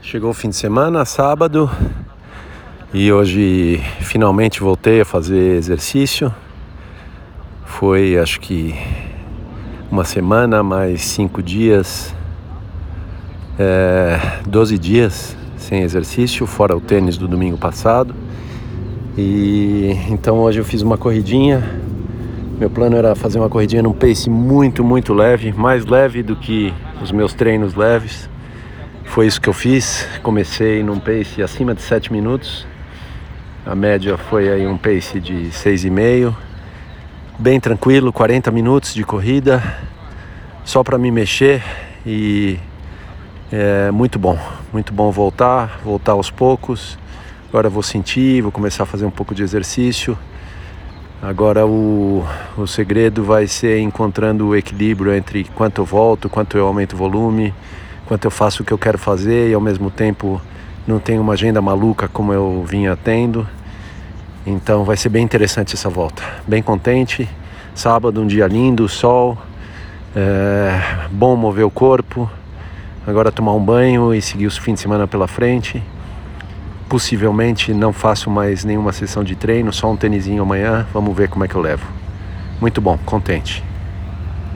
Chegou o fim de semana, sábado, e hoje finalmente voltei a fazer exercício. Foi acho que uma semana mais cinco dias, é, 12 dias sem exercício, fora o tênis do domingo passado. E então hoje eu fiz uma corridinha. Meu plano era fazer uma corridinha num pace muito, muito leve, mais leve do que os meus treinos leves foi isso que eu fiz. Comecei num pace acima de 7 minutos. A média foi aí um pace de 6,5. Bem tranquilo, 40 minutos de corrida, só para me mexer e é muito bom, muito bom voltar, voltar aos poucos. Agora vou sentir, vou começar a fazer um pouco de exercício. Agora o, o segredo vai ser encontrando o equilíbrio entre quanto eu volto, quanto eu aumento o volume, enquanto eu faço o que eu quero fazer e ao mesmo tempo não tenho uma agenda maluca como eu vinha tendo. Então vai ser bem interessante essa volta. Bem contente. Sábado, um dia lindo, sol. É, bom mover o corpo. Agora tomar um banho e seguir os fins de semana pela frente. Possivelmente não faço mais nenhuma sessão de treino, só um tênisinho amanhã. Vamos ver como é que eu levo. Muito bom, contente.